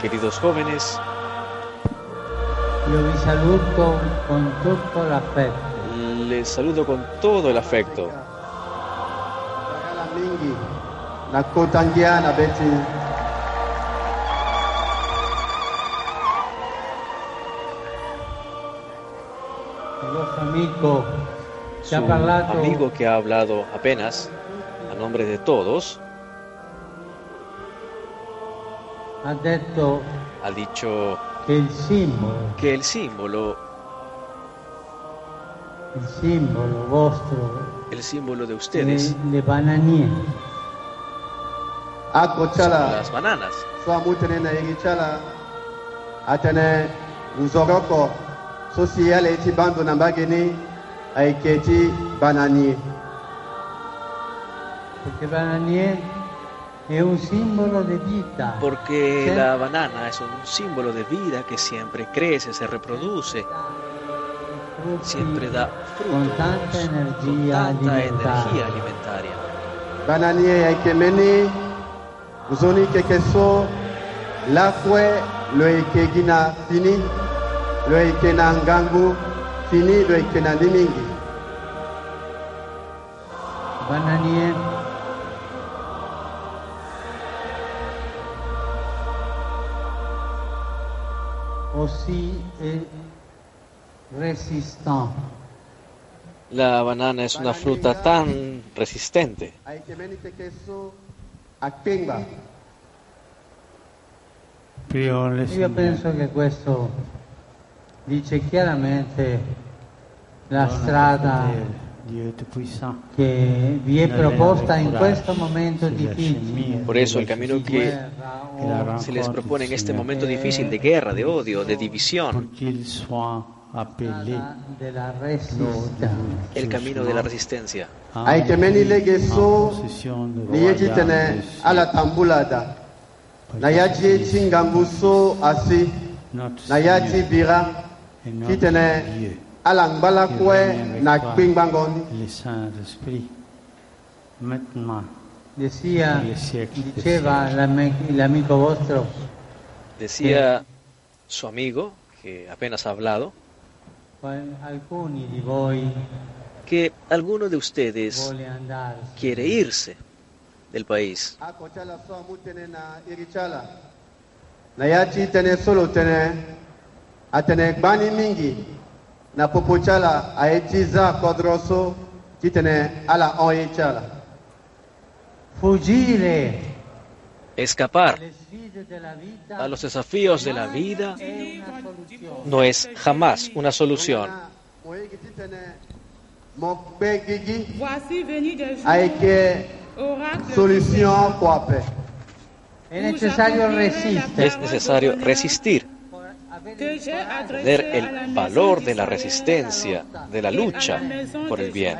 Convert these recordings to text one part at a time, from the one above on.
Queridos jóvenes, Io vi saluto con tutto l'affetto. les saludo con todo el afecto. Su amigo que ha hablado apenas a nombre de todos ha detto ha dicho che il simbolo, que el símbolo, il simbolo vostro, el símbolo de le, ustedes, le ako son chala las bananas. atene nzoroko so si yale iti bando na mbageni aiketi banani perché bananiere è un simbolo di vita. Porque Sí. la banana es un símbolo de vida que siempre crece, se reproduce, siempre da frutos con tanta con energia tanta alimentare. energía alimentaria. banani aikemeni uzoni keke so lakwe lo ike gina fini lo ike na ngangu fini lo ike na aussi est résistant. La banana es una fruta tan resistente Io penso che questo dice chiaramente la strada. Che vi è proposta in questo momento difficile. Por eso el camino que se les propone en este momento difícil de guerra, de odio, de división, el camino de la resistencia. so cieux. ala tambulada. Na yaji eti ngangu so asi Notre na yaji Seigneur bira ki tene Le Saint-Esprit, maintenant Decía, secoli dei diceva l'ame- l'amico vostro Decía su amigo, que apenas ha hablado, qual- alcuni di voi que alguno de ustedes quiere irse del país. Na popo chala aeti za kodro so ti tene ala chala. Fuggire Escapar a los desafíos de la vida no es jamás una solución. È necessario resistere. Es necesario resistir, que ver el valor de la resistencia, de la lucha por el bien.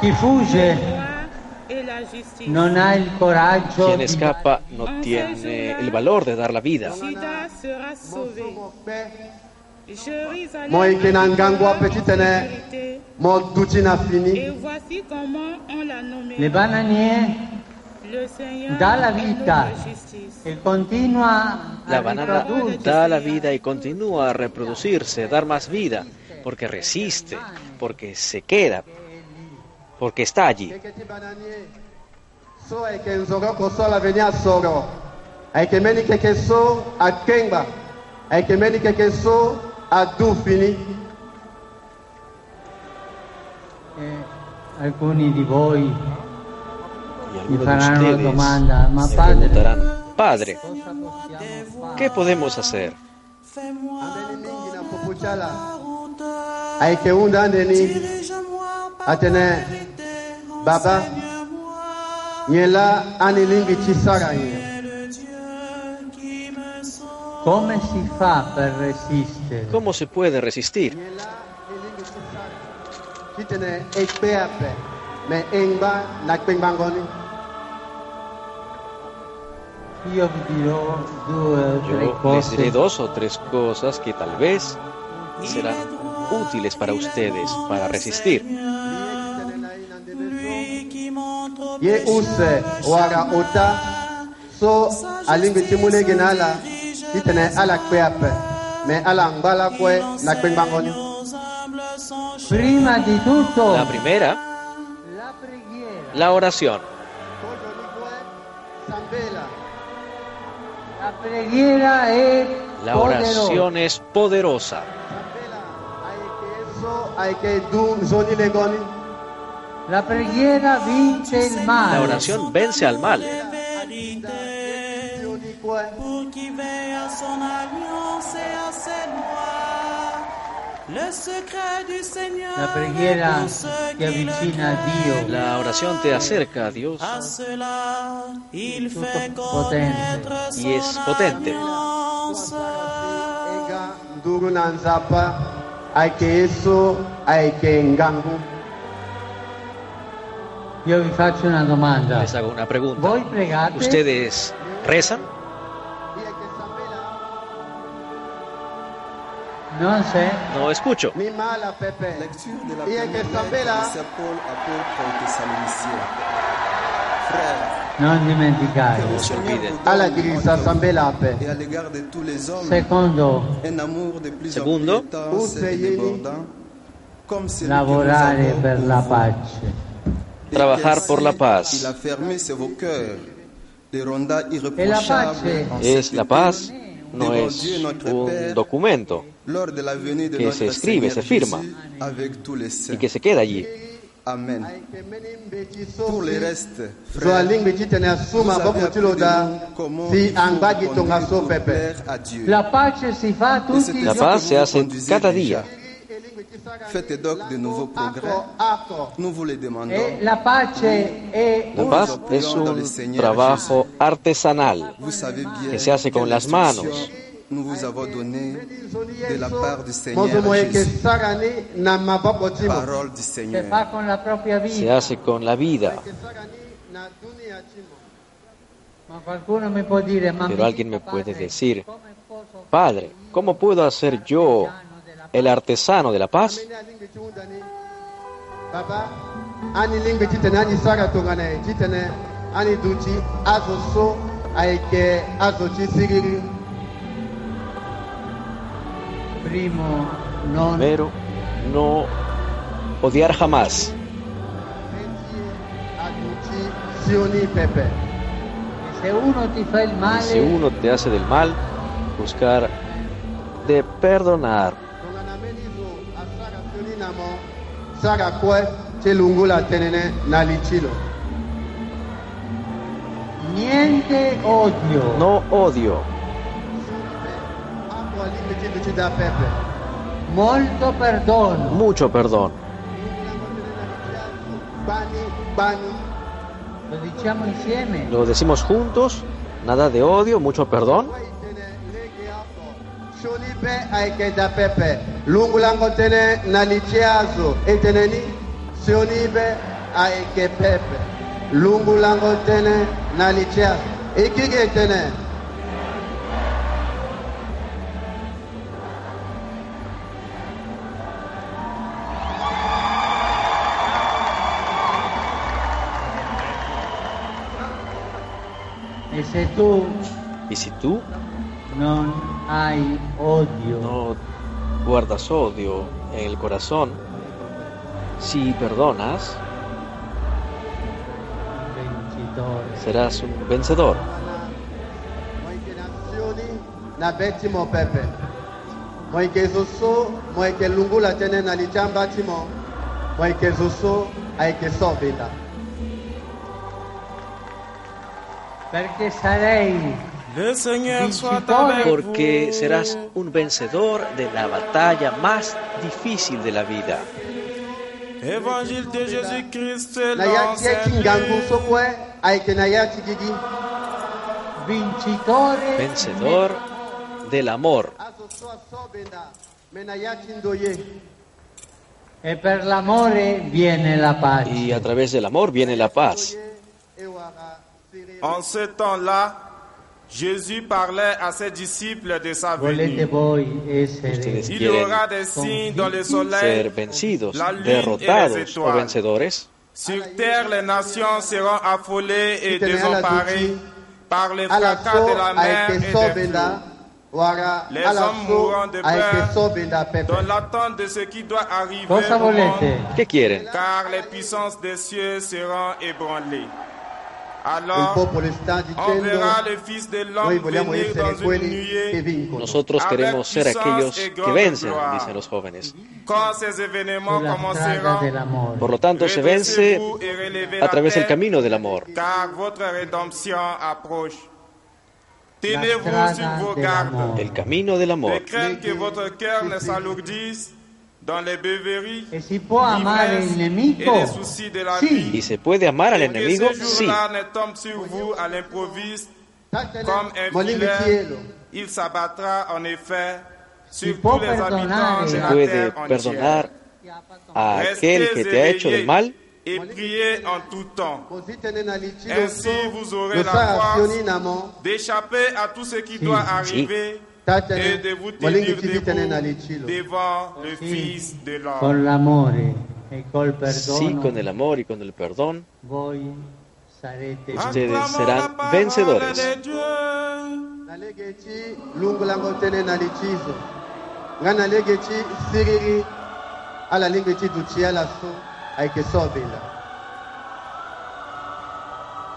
Chi fugge non ha il coraggio Quien escapa no tiene el valor de dar la vida. Juda sera mo so sauvé. mo kpe Jérusalem Mo yeke na a ngangu ape ti tene vérité. mo duti na Et fini voici comment on l'a nommé. le Seigneur dà la justice. e continua La banana da la vida y continúa a reproducirse, dar más vida, porque resiste, porque se queda, porque está allí. Adufini. Eh, alcuni di voi mi faranno la domanda, ma padre, padre, ¿qué podemos hacer? Baba, nyela anilingiti sarayin. ¿Cómo se puede resistir? Yo les diré dos o tres cosas que tal vez serán útiles para ustedes para resistir. ye use wara ota so alingi ti mu lege na ala ti tene ala kpe ape me ala ngbala kue na kpe ngbangoni Prima di tutto La primera, la preghiera. la oración. sambela La oración es poderosa. sambela ayeke so ayeke du nzoni legoni La preghiera vince il male. La oración vence al mal. Sioni kue pour qui veille à son alliance et à ses lois. Le secret du Seigneur La preghiera ti avvicina a Dio. La oración te acerca a Dios À cela, il Tutto fait potente. connaître son y es potente. Io vi faccio una domanda. Les hago una pregunta. ¿Ustedes rezan? Et à l'égard de tous les hommes Secondo, un amour de plus Secondo, en plus intense et Useyeni. débordant, comme celui lavorare que per la pace. Trabajar por la paz. Es la paz, no es un documento lors de la venue de que se escribe, se firma. Jésus avec tous les saints. y que se queda allí. Dieu. La paz se hace cada día. Faites donc de nouveaux progrès. ako ako Nous vous les demandons. La paz es un trabajo artesanal que se hace con las manos. instruction nous vous avons donné de la part du Seigneur Jésus. Parole du Se hace con la vida. Pero alguien me puede decir, Padre, ¿cómo puedo hacer yo, el artesano de la paz? Primero, no odiar jamás. si uno te hace del mal, buscar de perdonar. Sara kue ti lungu la tenene na li ti lo niente odio No odio, molto perdono mucho perdón. bani bani. Lo diciamo insieme Lo decimos juntos, nada de odio, mucho perdón. Sioni be ayeke da pepe lungu lango tene na li ti azo. E tene ni sioni be ayeke pepe lungu lango tene na li ti azo. E kigi e tene e se tu Y si tú non hai odio. No guardas odio en el corazón, si perdonas, serás un vencedor. mo yeke Porque serás un vencedor de la batalla más difícil de la vida. Vencedor del amor. e pace Y a través del amor viene la paz. En ce temps-là, Jésus parlait à ses disciples de sa venue. Ustedes Il y aura des signes dans le ser soleil, vencidos, la lune et les o étoiles. vencedores. Sur terre, les nations seront affolées et désemparées par les fracas de la mer et des Les hommes mourront de peur dans l'attente de ce qui doit arriver au monde? ¿Qué quieren? car les puissances des cieux seront ébranlées. Il Alors, popolo sta on dicendo verra le Fils de noi l'homme vogliamo venir essere dans une quelli che nuée. vincono Nosotros queremos ser aquellos que vencen, dicen los jóvenes. Por lo tanto, se vence a la través del camino del amor. El camino del De amor. Dans les beuveries, si può amare il l'ivresse et les soucis de la Sì. ¿Y vie. se puede amar al enemigo? Sí. jour-là ne tombe sur vous à l'improviste Tatene comme un molingi filet. tielo Il s'abattra en effet sur Si tous les habitants de la terre entière. a aquel que te ha hecho mal et priez en tout temps. Ainsi vous aurez la force d'échapper à tout ce qui doit arriver E de vous tenir debout devant le Fils de l'homme. Sí, con el amor y con el perdón, ustedes serán vencedores.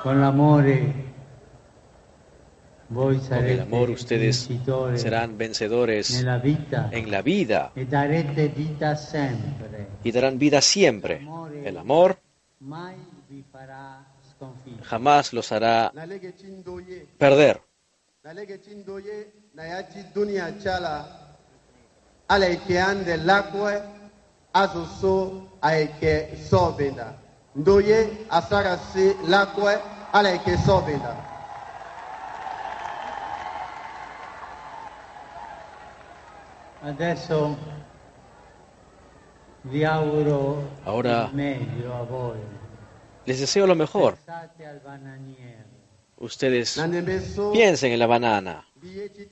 Con l'amore. Con el amor ustedes serán vencedores en la vida. y darán vida siempre. El amor jamás los hará perder. nalege ti ndoye na ya ti dunia ti ala ala yeke ande lakue azo so ayeke sobenda ndoye asara si lakue ala yeke sobenda Adesso vi auguro Ora- il meglio a voi. Les deseo lo mejor. Pensate. Ustedes piensen en la banana. ti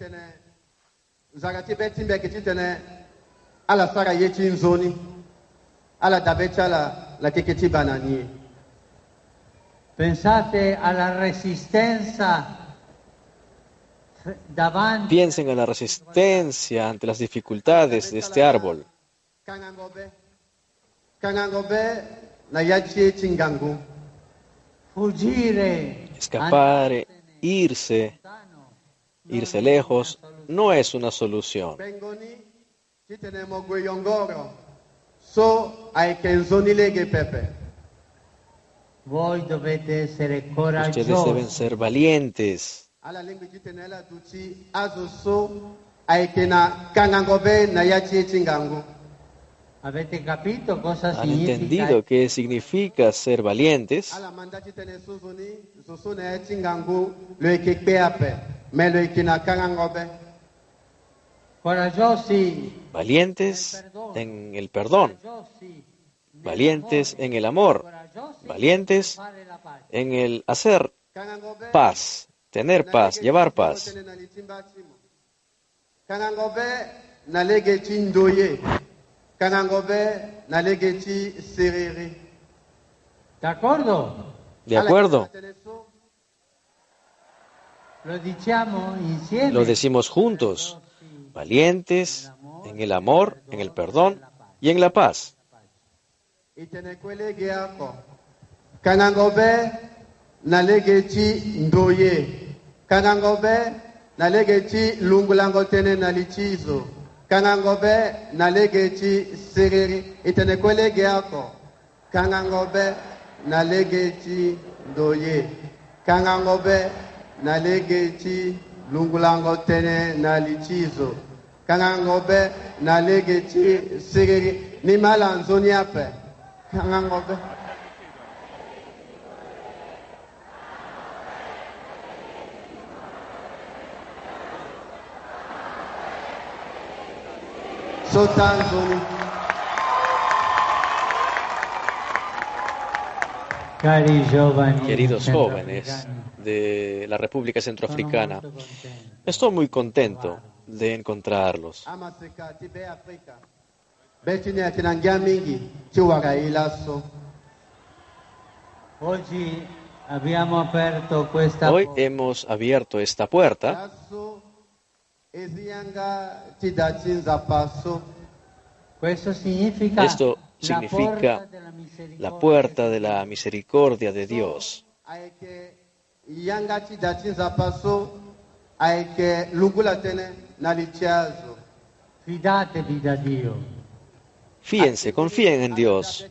ala la keke ti bananie Pensate alla resistenza f- davanti Piensen en la resistencia ante las dificultades de este árbol. Escapar, andarsene irse, irse lejos, no es una solución. Ustedes deben ser valientes. Ala lingbi ti tënë ala duti azo so ayeke na kangango be na ya ti ye ti ngangu avete capito cosa ¿Han significa entendido qué significa ser valientes? na na Valientes en el perdón, valientes en el amor, valientes en el hacer paz, tener paz, llevar paz. ¿De acuerdo? lo diciamo insieme Lo decimos juntos, valientes en el amor, en el perdón y en la paz. nalege ti ndo ye kangango be nalege ti lungulango tënë na li ti zo kangango be nalege ti siriri e tene kue lege oko kangango be nalege ti ndo ye kangango be nalege ti lungulango tënë na li ti zo kangango be nalege ti siriri ni ma la nzoni ape kangango be queridos jóvenes de la República Centroafricana. Estoy muy contento de encontrarlos. Hoy hemos abierto esta puerta significa Esto significa la puerta de la misericordia de Dios. Fíjense, confíen en Dios,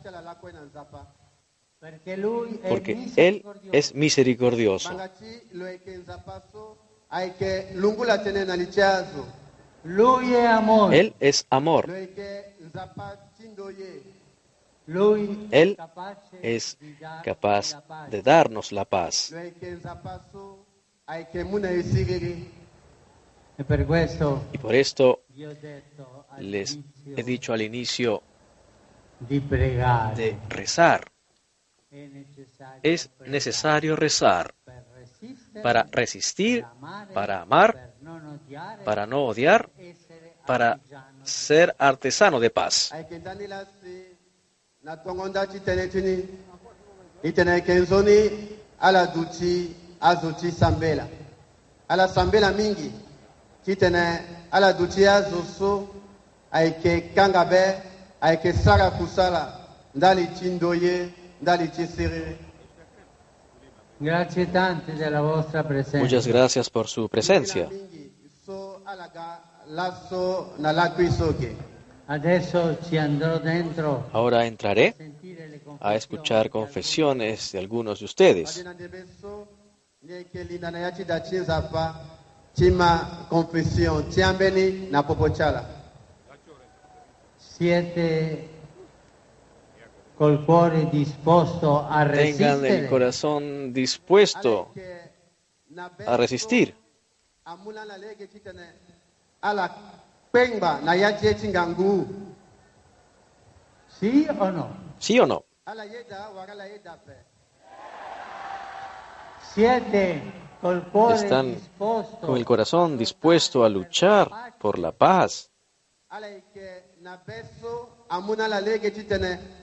porque Él es misericordioso. Él es amor. Él es capaz de darnos la paz. E questo Y por esto les he dicho al inicio de rezar. Es necesario rezar para resistir, para amar, para no odiar, para ser artesano de paz. be sara kusala ndali ndali Muchas gracias por su presencia. Ahora entraré a escuchar confesiones de algunos de ustedes. Siete col cuore disposto a Tengan el corazón dispuesto a resistir. Sì o no? ¿Sí o no? Están Con el corazón dispuesto a luchar por la paz.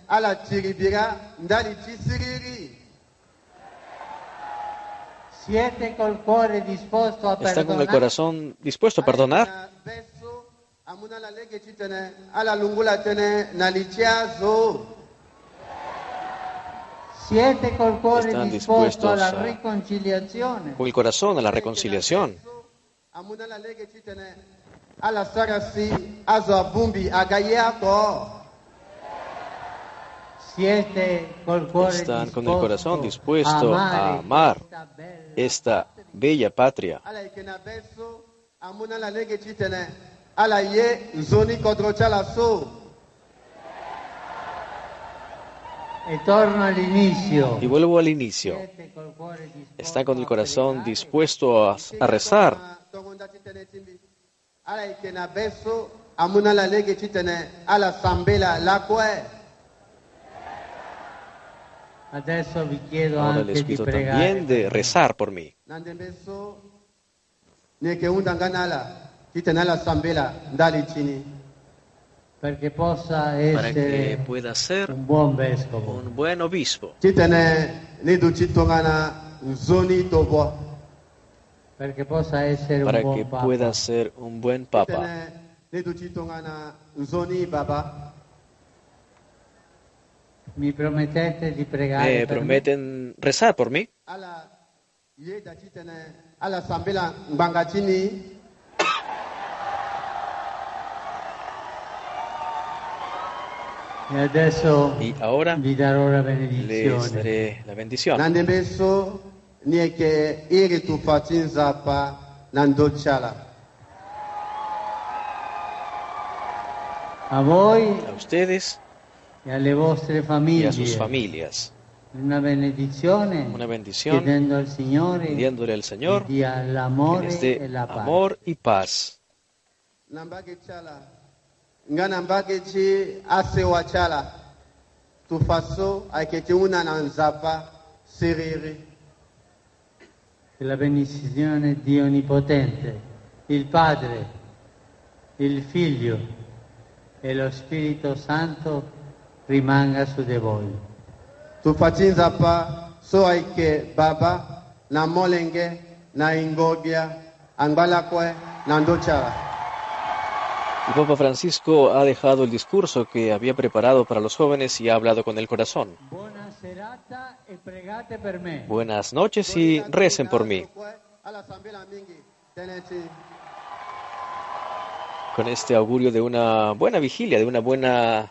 Ala la tiribira ndali ti siriri Siete col cuore disposto a Está con el perdonare. corazón dispuesto a perdonar. la Están dispuestos a- riconciliazione. Con el corazón a la reconciliación. Están con el corazón dispuesto a amar esta bella patria. Y vuelvo al inicio. Siete col cuore disposto Está con el a corazón dispuesto a, a rezar. Ahora les pido eh, también de rezar por mí. Para que pueda ser un buon vescovo. un buen obispo. essere Para que pueda ser un buen papa. tene ni du ti tongana nzoni baba Mi promettete di pregare ¿Me per me? prometen rezar por mí? Y ahora vi darò la les daré la bendición. A ustedes e alle vostre y famiglie. a sus familias. Una benedizione Una bendición chiedendo al Signore pidiéndole al Señor che dia que l'amore les e dé la pace. amor y paz. na mbage ti ala nga na mbage ti asewa ti ala tufa so ayeke ti hunda na nzapa Siriri, Che la benedizione di Onnipotente, il Padre, il Figlio e lo Spirito Santo rimanga su di voi. tufatinza pa so aike baba na molenge na ingobia angbalakwe na ndochara. El Papa Francisco ha dejado el discurso que había preparado para los jóvenes y ha hablado con el corazón. Buenas noches y recen por mí. Con este augurio de una buena vigilia, de una buena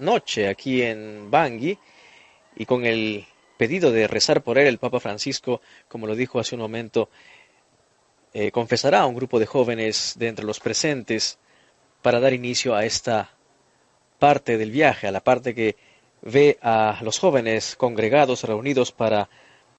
noche aquí en Bangui y con el pedido de rezar por él, el Papa Francisco, como lo dijo hace un momento, eh, confesará a un grupo de jóvenes de entre los presentes para dar inicio a esta parte del viaje, a la parte que ve a los jóvenes congregados, reunidos para